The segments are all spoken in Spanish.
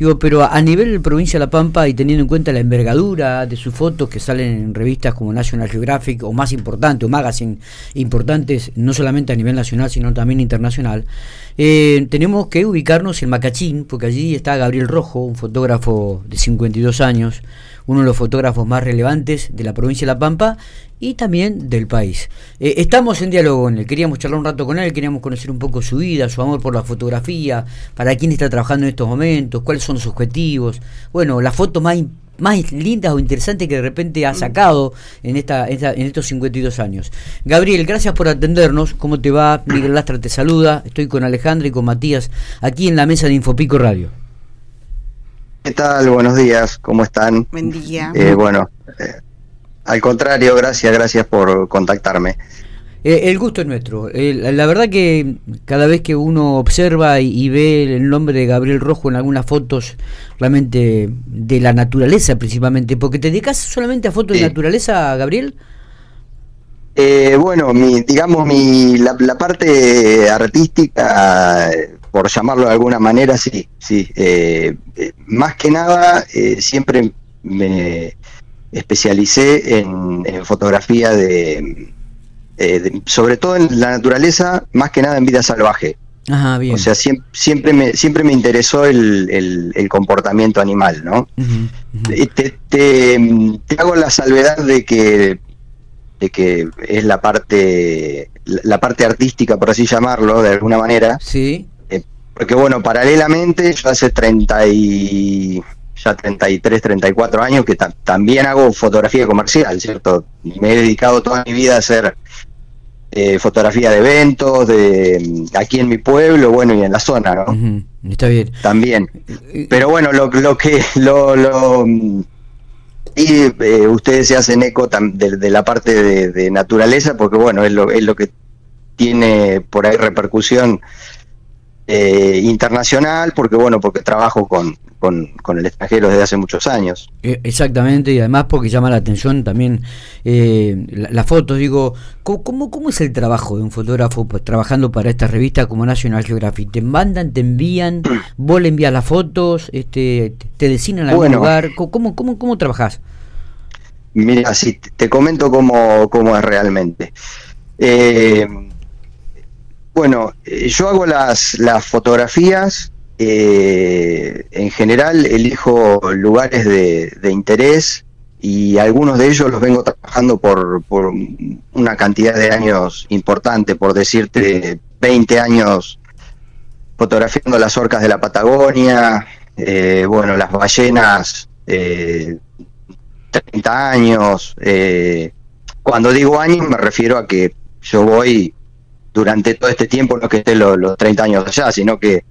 Digo, pero a nivel provincia de La Pampa y teniendo en cuenta la envergadura de sus fotos que salen en revistas como National Geographic o más importante, o magazine importantes, no solamente a nivel nacional, sino también internacional, eh, tenemos que ubicarnos en Macachín, porque allí está Gabriel Rojo, un fotógrafo de 52 años, uno de los fotógrafos más relevantes de la provincia de La Pampa y también del país. Eh, estamos en diálogo con él, queríamos charlar un rato con él, queríamos conocer un poco su vida, su amor por la fotografía, para quién está trabajando en estos momentos, cuáles son sus objetivos, bueno, la foto más, más lindas o interesantes que de repente ha sacado en, esta, en estos 52 años. Gabriel, gracias por atendernos, ¿cómo te va? Miguel Lastra te saluda, estoy con Alejandro y con Matías aquí en la mesa de Infopico Radio. ¿Qué tal? Buenos días, ¿cómo están? Buen día. Eh, bueno, eh, al contrario, gracias, gracias por contactarme. Eh, el gusto es nuestro. la verdad que cada vez que uno observa y, ve el nombre de Gabriel Rojo en algunas fotos, realmente de la naturaleza principalmente, porque te dedicas solamente a fotos de naturaleza, Gabriel. bueno, mi, digamos, mi, la, la parte artística por llamarlo de alguna manera, sí, sí. Eh, eh, más que nada, eh, siempre me especialicé en, fotografía de, sobre todo en la naturaleza, más que nada en vida salvaje. Ajá, bien. O sea, siempre, me, siempre me interesó el, comportamiento animal, ¿no? Te, te, hago la salvedad de que de que es la parte la parte artística por así llamarlo de alguna manera sí porque bueno, paralelamente yo hace 30 y ya 33, 34 años que también hago fotografía comercial, ¿cierto? Me he dedicado toda mi vida a hacer eh, fotografía de eventos, de aquí en mi pueblo, bueno, y en la zona, ¿no? Está bien. También. Pero bueno, lo, lo que lo, lo y eh, ustedes se hacen eco de, la parte de, de, naturaleza, porque bueno, es lo, es lo que tiene por ahí repercusión eh, internacional, porque bueno, porque trabajo con, con, el extranjero desde hace muchos años. Eh, exactamente, y además porque llama la atención también eh, las fotos. Digo, ¿cómo, ¿cómo es el trabajo de un fotógrafo pues, trabajando para esta revista como National Geographic? ¿Te mandan, te envían, vos le envías las fotos, este, te designan algún lugar? ¿Cómo, cómo, cómo trabajás? Mira, sí, te comento cómo, cómo es realmente. Eh, bueno, eh, yo hago las, las fotografías, eh, en general elijo lugares de, interés y algunos de ellos los vengo trabajando por, por una cantidad de años importante, por decirte 20 años fotografiando las orcas de la Patagonia, eh, bueno, las ballenas, 30 años. cuando digo años me refiero a que yo voy durante todo este tiempo, no que esté los, 30 años allá, sino que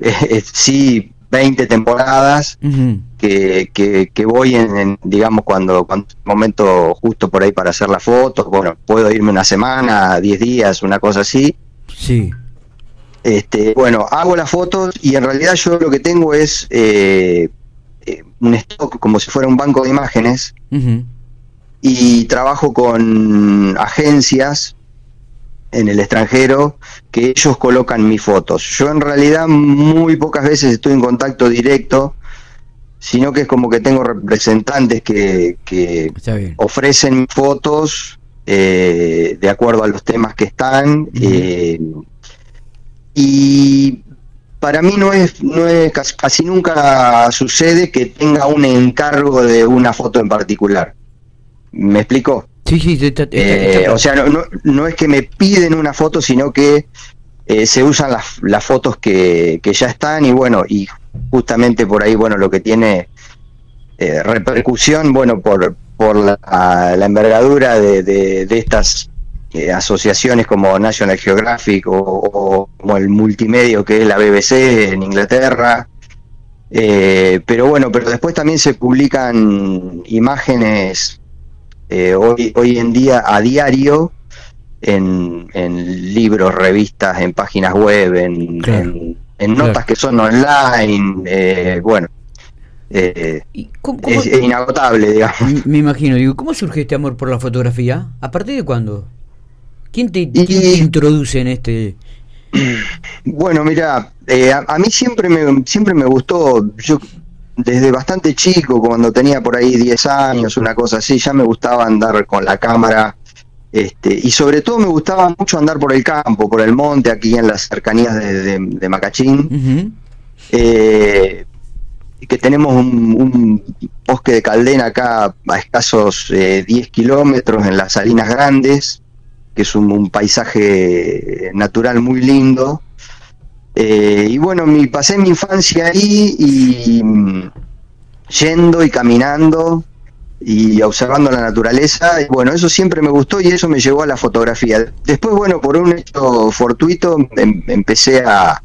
eh, sí 20 temporadas que, que, voy en, digamos, cuando, cuando momento justo por ahí para hacer las fotos, bueno, puedo irme una semana, 10 días, una cosa así. Sí. Este, bueno, hago las fotos y en realidad yo lo que tengo es eh, eh, un stock como si fuera un banco de imágenes y trabajo con agencias en el extranjero que ellos colocan mis fotos. Yo en realidad muy pocas veces estoy en contacto directo, sino que es como que tengo representantes que, ofrecen fotos eh, de acuerdo a los temas que están. Eh, y para mí no es, no es casi nunca sucede que tenga un encargo de una foto en particular. ¿Me explico? Sí, eh, o sea, no, no, es que me piden una foto, sino que eh, se usan las, las fotos que, que, ya están y bueno, y justamente por ahí, bueno, lo que tiene eh, repercusión, bueno, por, por la, envergadura de, de, estas asociaciones como National Geographic o, como el multimedio que es la BBC en Inglaterra. pero bueno, pero después también se publican imágenes eh, hoy, hoy en día a diario en, libros, revistas, en páginas web, en, en, notas que son online, eh, bueno. Eh, es, inagotable, digamos. Me, imagino, digo, ¿cómo surge este amor por la fotografía? ¿A partir de cuándo? ¿Quién te, introduce en este Bueno, mira, eh, a, mí siempre me, siempre me gustó, yo desde bastante chico, cuando tenía por ahí 10 años, una cosa así, ya me gustaba andar con la cámara. Este, y sobre todo me gustaba mucho andar por el campo, por el monte, aquí en las cercanías de, Macachín. Eh, que tenemos un, bosque de caldena acá a escasos 10 eh, kilómetros en las Salinas Grandes, que es un, paisaje natural muy lindo. Eh, y bueno, mi, pasé mi infancia ahí y mm, yendo y caminando y observando la naturaleza. Y bueno, eso siempre me gustó y eso me llevó a la fotografía. Después, bueno, por un hecho fortuito, em, empecé a,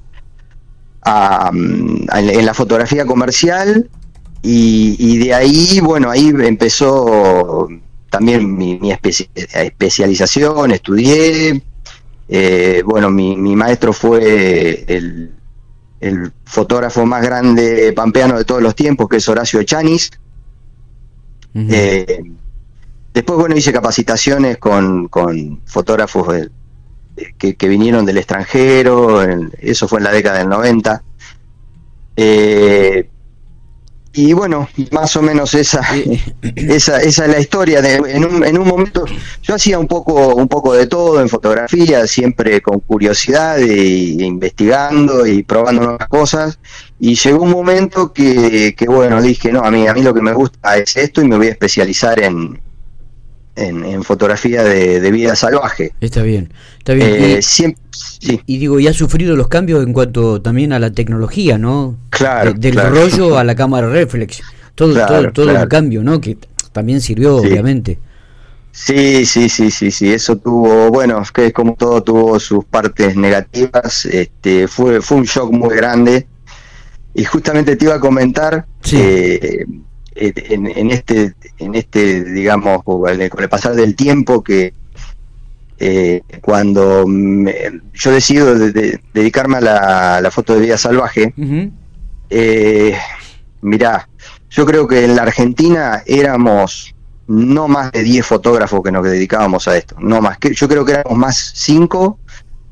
en la fotografía comercial y, de ahí, bueno, ahí empezó también mi, especialización, estudié, eh, bueno, mi, maestro fue el, fotógrafo más grande pampeano de todos los tiempos, que es Horacio Echanis. Eh, después, bueno, hice capacitaciones con, con fotógrafos que, vinieron del extranjero, eso fue en la década del 90. Eh, y bueno, más o menos esa, esa, esa es la historia. De, en, un, en un momento yo hacía un poco, un poco de todo en fotografía, siempre con curiosidad e, investigando y probando nuevas cosas. Y llegó un momento que, que, bueno, dije, no, a mí, a mí lo que me gusta es esto y me voy a especializar en, en, fotografía de, vida salvaje. Está bien, está bien. Eh, y, y, digo, y ha sufrido los cambios en cuanto también a la tecnología, ¿no? Claro. del rollo a la cámara reflex. Todo, todo, todo el cambio, ¿no? Que también sirvió, obviamente. Sí, sí, sí, sí, sí, eso tuvo, bueno, que como todo tuvo sus partes negativas, este, fue, fue un shock muy grande. Y justamente te iba a comentar, sí. Eh, en, este, en este, digamos, con el, pasar del tiempo que eh, cuando yo decido dedicarme a la, foto de vida salvaje, eh, mirá, yo creo que en la Argentina éramos no más de 10 fotógrafos que nos dedicábamos a esto, no más, que yo creo que éramos más 5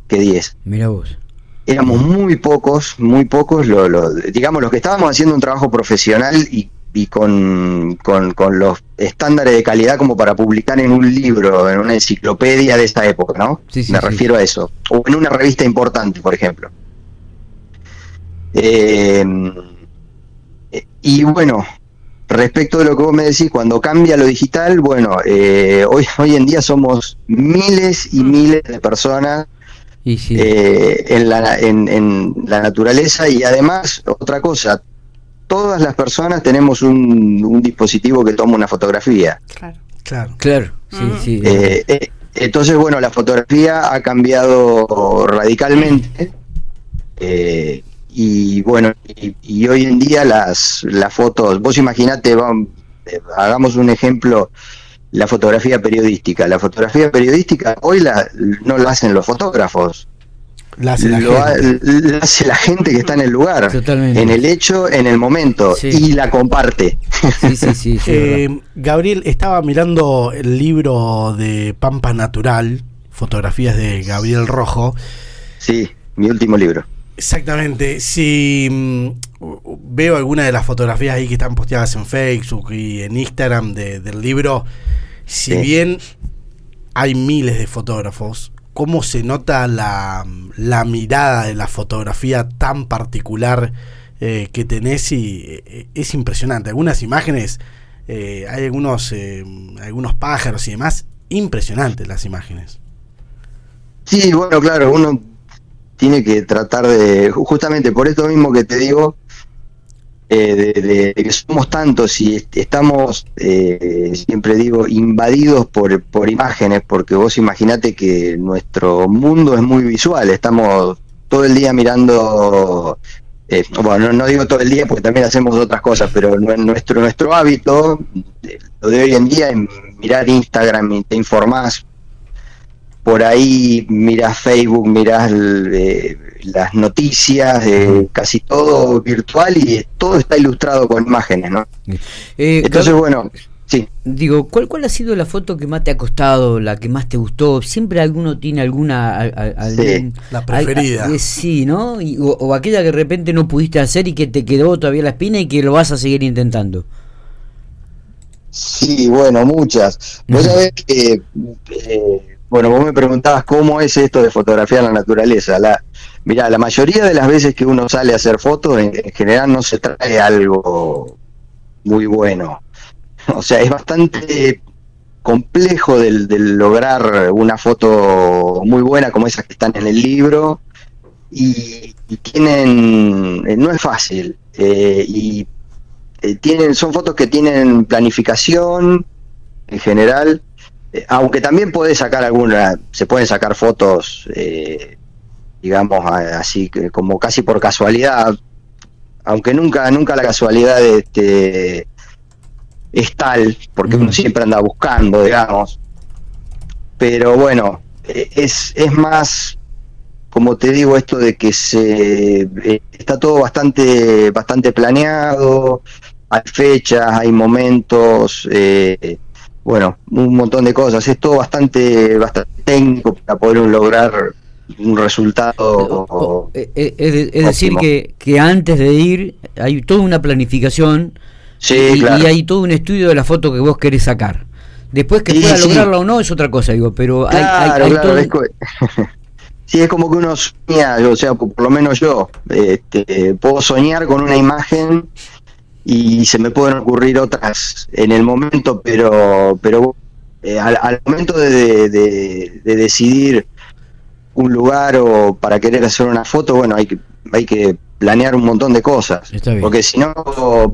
que 10. Mira vos éramos muy pocos, muy pocos, lo, digamos, los que estábamos haciendo un trabajo profesional y y con, con, los estándares de calidad como para publicar en un libro, en una enciclopedia de esta época, ¿no? Me refiero a eso. O en una revista importante, por ejemplo. Eh, y bueno, respecto de lo que vos me decís, cuando cambia lo digital, bueno, eh, hoy, hoy en día somos miles y mm. miles de personas eh, en, la, en, en la naturaleza y además, otra cosa, todas las personas tenemos un, dispositivo que toma una fotografía. Claro, claro, claro. Sí, sí. Eh, eh, entonces, bueno, la fotografía ha cambiado radicalmente. Eh, y bueno, y, hoy en día las, las fotos, vos imaginate, hagamos un ejemplo, la fotografía periodística. La fotografía periodística hoy la, no la hacen los fotógrafos, la hace la, gente. que está en el lugar, en el hecho, en el momento, y la comparte. Eh, Gabriel, estaba mirando el libro de Pampa Natural, fotografías de Gabriel Rojo. Sí, mi último libro. Exactamente. Si mm, veo alguna de las fotografías ahí que están posteadas en Facebook y en Instagram del libro, si bien hay miles de fotógrafos, cómo se nota la, mirada de la fotografía tan particular eh, que tenés y eh, es impresionante. Algunas imágenes, eh, hay algunos, algunos pájaros y demás, impresionantes las imágenes. Sí, bueno, claro, uno tiene que tratar de, justamente por esto mismo que te digo, eh, de, que somos tantos y estamos, eh, siempre digo, invadidos por, por imágenes, porque vos imaginate que nuestro mundo es muy visual, estamos todo el día mirando, eh, bueno, no, digo todo el día porque también hacemos otras cosas, pero nuestro, nuestro hábito, lo de hoy en día, es mirar Instagram y te informás por ahí mirás Facebook, mirás eh, las noticias, eh, casi todo virtual y todo está ilustrado con imágenes, ¿no? Eh, Entonces, bueno, Sí. Digo, ¿cuál, ¿cuál ha sido la foto que más te ha costado, la que más te gustó? Siempre alguno tiene alguna... la preferida. sí, ¿no? o, aquella que de repente no pudiste hacer y que te quedó todavía la espina y que lo vas a seguir intentando. Sí, bueno, muchas. Vos sabés que... Bueno, vos me preguntabas cómo es esto de fotografiar la naturaleza. La, mira, la mayoría de las veces que uno sale a hacer fotos, en general no se trae algo muy bueno O sea, es bastante complejo del, lograr una foto muy buena como esas que están en el libro y, tienen eh, no es fácil eh, y eh, tienen son fotos que tienen planificación en general aunque también puede sacar alguna se pueden sacar fotos digamos así como casi por casualidad aunque nunca nunca la casualidad este es tal, porque uno siempre anda buscando, digamos. Pero bueno, e, es, es más, como te digo, esto de que se eh, está todo bastante, bastante planeado, hay fechas, hay momentos, eh, bueno, un montón de cosas. Es todo bastante, bastante técnico para poder lograr un resultado. Eh, es, decir, que, que antes de ir hay toda una planificación y, hay todo un estudio de la foto que vos querés sacar. Después que pueda lograrla o no es otra cosa, digo, pero hay, todo... es sí, es como que uno sueña, o sea, por lo menos yo, este, puedo soñar con una imagen y se me pueden ocurrir otras en el momento, pero pero eh, al, momento de, de, decidir un lugar o para querer hacer una foto, bueno, hay que hay que planear un montón de cosas. Porque si no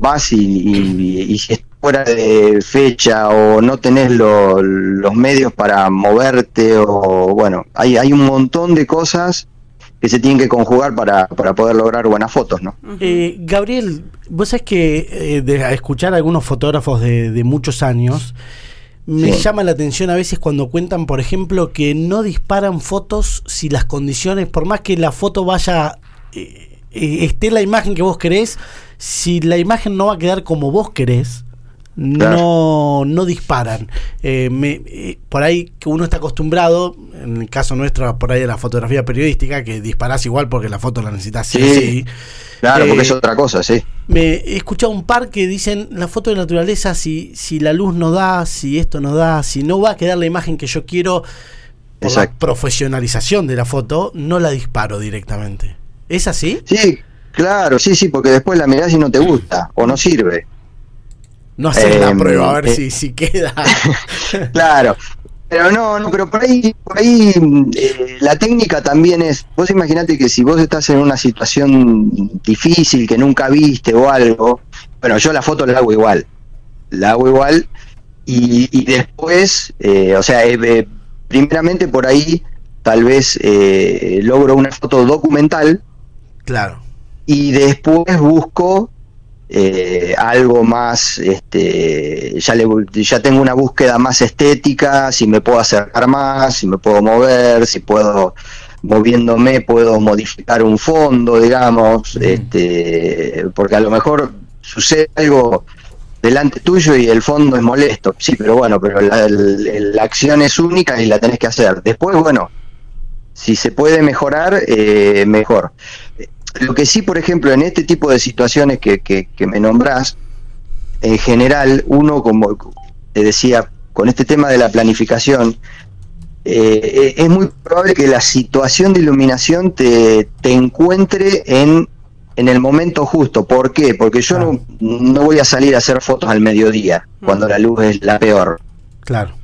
vas y, si es fuera de fecha o no tenés los medios para moverte o bueno, hay, hay un montón de cosas que se tienen que conjugar para, para poder lograr buenas fotos, ¿no? Eh, Gabriel, vos sabés que eh, de escuchar a algunos fotógrafos de, muchos años, me llama la atención a veces cuando cuentan, por ejemplo, que no disparan fotos si las condiciones, por más que la foto vaya eh, eh, esté la imagen que vos querés, si la imagen no va a quedar como vos querés, no, no disparan. Eh, eh, por ahí que uno está acostumbrado, en el caso nuestro, por ahí de la fotografía periodística, que disparás igual porque la foto la necesitas sí. Claro, porque es otra cosa, sí. Me he escuchado un par que dicen la foto de naturaleza, si, si la luz no da, si esto no da, si no va a quedar la imagen que yo quiero, por la profesionalización de la foto, no la disparo directamente. ¿Es así? Sí, claro, sí, sí, porque después la mirás y no te gusta o no sirve. No haces la em, prueba, a ver eh, si, queda. claro, pero no, no, pero por ahí, por ahí eh, la técnica también es, vos imaginate que si vos estás en una situación difícil que nunca viste o algo, bueno, yo la foto la hago igual, la hago igual y, después, eh, o sea, primeramente por ahí tal vez logro una foto documental Claro. Y después busco eh, algo más, este, ya, le, ya tengo una búsqueda más estética, si me puedo acercar más, si me puedo mover, si puedo, moviéndome, puedo modificar un fondo, digamos, este, porque a lo mejor sucede algo delante tuyo y el fondo es molesto, sí, pero bueno, pero la, la acción es única y la tenés que hacer. Después, bueno, si se puede mejorar, eh, mejor. Lo que sí, por ejemplo, en este tipo de situaciones que, que, me nombrás, en general, uno, como te decía, con este tema de la planificación, eh, es muy probable que la situación de iluminación te, te encuentre en, en, el momento justo. ¿Por qué? Porque yo no, no, voy a salir a hacer fotos al mediodía, cuando la luz es la peor. Claro.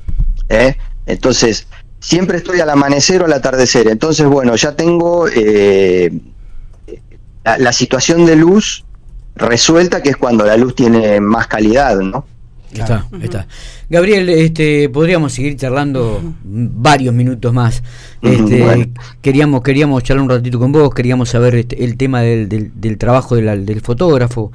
¿Eh? Entonces, siempre estoy al amanecer o al atardecer. Entonces, bueno, ya tengo eh, la, situación de luz resuelta, que es cuando la luz tiene más calidad, ¿no? Está, está. Gabriel, este, podríamos seguir charlando varios minutos más. Este, Queríamos, queríamos charlar un ratito con vos, queríamos saber este, el tema del, del, trabajo del fotógrafo,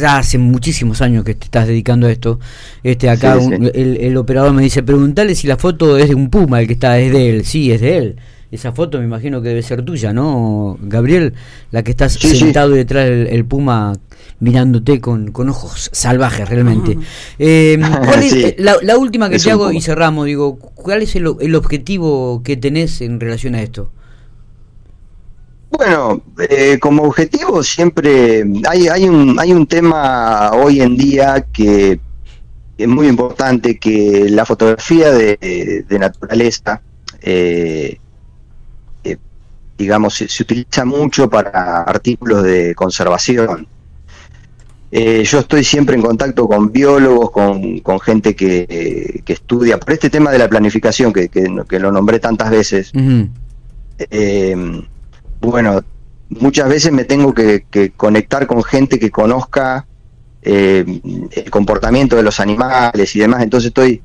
ya hace muchísimos años que te estás dedicando a esto. Este acá el, operador me dice, preguntale si la foto es de un puma, el que está es de él. Sí, es de él. Esa foto me imagino que debe ser tuya, ¿no, Gabriel? La que estás sentado detrás del el puma mirándote con, con ojos salvajes realmente. Eh, ¿cuál es, la, última que te hago y cerramos, digo, ¿cuál es el, el, objetivo que tenés en relación a esto? Bueno, eh, como objetivo siempre hay, hay, un, hay un tema hoy en día que es muy importante, que la fotografía de, naturaleza, eh, eh, digamos, se, utiliza mucho para artículos de conservación. yo estoy siempre en contacto con biólogos, con, con gente que, que, estudia, por este tema de la planificación que, que, lo nombré tantas veces bueno, muchas veces me tengo que, conectar con gente que conozca eh, el comportamiento de los animales y demás, entonces estoy,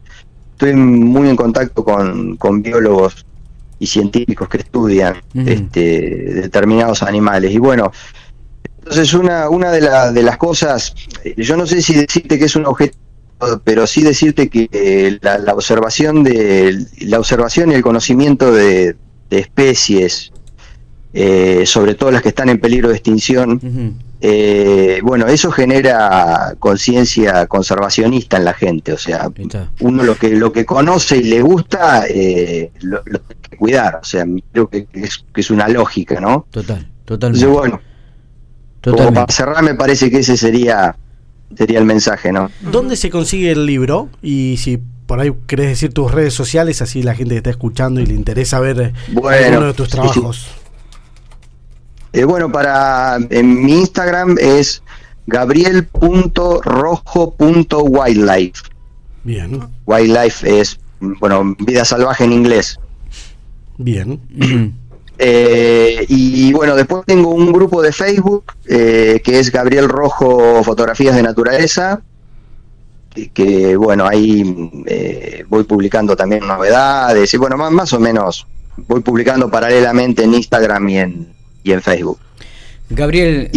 estoy muy en contacto con, biólogos y científicos que estudian este, determinados animales. Y bueno, entonces una, una de, de las cosas, yo no sé si decirte que es un objetivo pero sí decirte que eh, la, observación de la observación y el conocimiento de especies eh, sobre todo las que están en peligro de extinción, eh, bueno, eso genera conciencia conservacionista en la gente, o sea, uno lo que lo que conoce y le gusta, eh, lo, tiene que cuidar, o sea, creo que es, una lógica, ¿no? Total, totalmente. Entonces, bueno, para cerrar me parece que ese sería sería el mensaje, ¿no? ¿Dónde se consigue el libro? Y si por ahí querés decir tus redes sociales, así la gente que está escuchando y le interesa ver bueno, de tus trabajos. Eh, bueno, para en mi Instagram es gabriel.rojo.wildlife. Bien. Wildlife es, bueno, vida salvaje en inglés. Bien. Eh, y bueno, después tengo un grupo de Facebook eh, que es Gabriel Rojo Fotografías de Naturaleza. Que, bueno, ahí voy publicando también novedades y bueno, más, más o menos voy publicando paralelamente en Instagram y en, y en Facebook. Gabriel,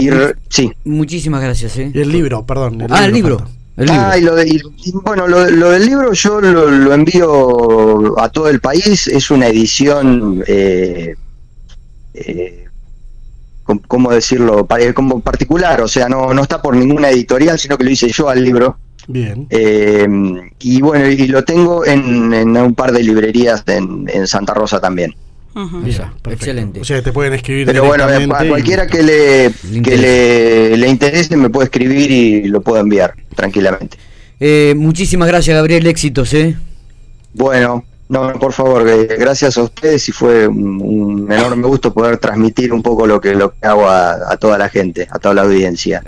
sí. muchísimas gracias. ¿eh? Y el libro, perdón. ah, el libro. Ah, y lo de, bueno, lo, del libro yo lo, envío a todo el país. Es una edición, eh, eh, ¿cómo decirlo? Como particular, o sea, no, no está por ninguna editorial, sino que lo hice yo al libro. Bien. Eh, y bueno, y lo tengo en, en un par de librerías en, en Santa Rosa también excelente. O sea, te pueden escribir. Pero bueno, a cualquiera que, le, que le, le, interese me puede escribir y lo puedo enviar tranquilamente. Eh, muchísimas gracias, Gabriel. Éxitos, ¿eh? Bueno, no, por favor, gracias a ustedes y fue un, enorme gusto poder transmitir un poco lo que, lo que hago a, a toda la gente, a toda la audiencia.